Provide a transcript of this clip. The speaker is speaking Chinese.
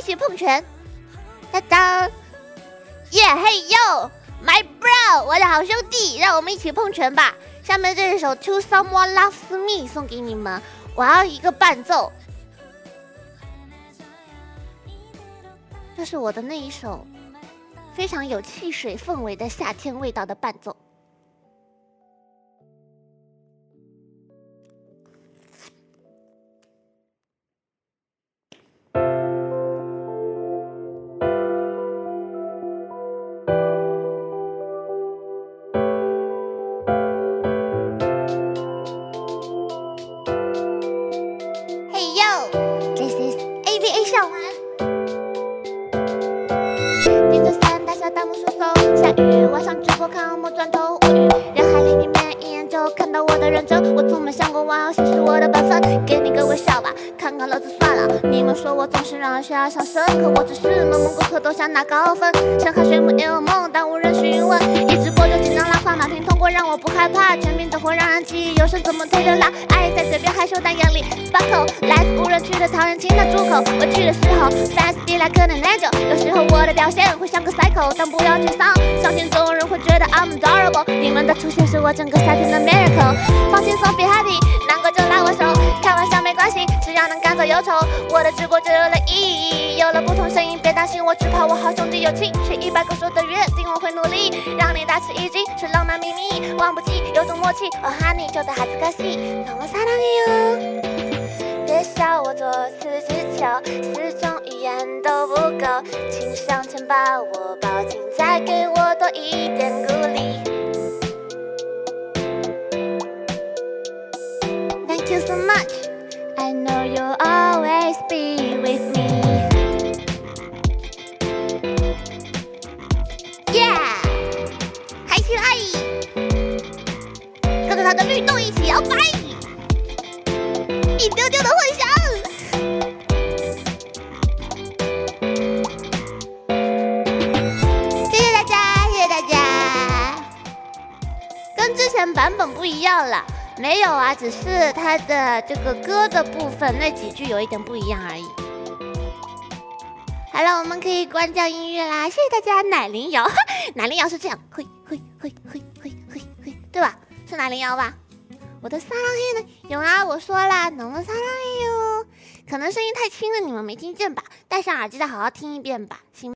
一起碰拳，当当，耶嘿哟，My bro，我的好兄弟，让我们一起碰拳吧。下面这一首《To Someone Loves Me》送给你们，我要一个伴奏，这是我的那一首非常有汽水氛围的夏天味道的伴奏。想过玩游戏是我的本分，给你个微笑吧，看看乐子算了。你们说我总是让人血压上升，可我只是默默过客，都想拿高分。深海水母也有梦，但无人询问。一直播就紧张拉胯，马平通过让我不害怕。全民都会让人记忆犹深，怎么推的拉？爱在嘴边害羞，但眼里 sparkle。来自无人区的讨厌清的出口，委屈的时候 fast be like an angel。有时候我的表现会像个 psycho，但不要沮丧，相信总有人会觉得 I'm adorable。你们的出现是我整个夏天的 miracle。放轻松，be happy，忧愁，我的直播就有了意义。有了不同声音，别担心，我只怕我好兄弟有情，许一百个说的约定，我会努力让你大吃一惊，是浪漫秘密，忘不记有种默契。哦，honey，就在哈子可惜，让我撒浪哟。别笑我做四只球，四种语言都不够，请上前把我抱紧，再给我多一点的律动一起摇摆，一丢丢的混响。谢谢大家，谢谢大家。跟之前版本不一样了，没有啊，只是它的这个歌的部分那几句有一点不一样而已。好了，我们可以关掉音乐啦，谢谢大家。奶铃摇，奶铃摇是这样，嘿嘿嘿嘿，八零幺吧？我的撒浪嘿呢？有啊，我说了，能能撒浪嘿哟。可能声音太轻了，你们没听见吧？戴上耳机再好好听一遍吧，行。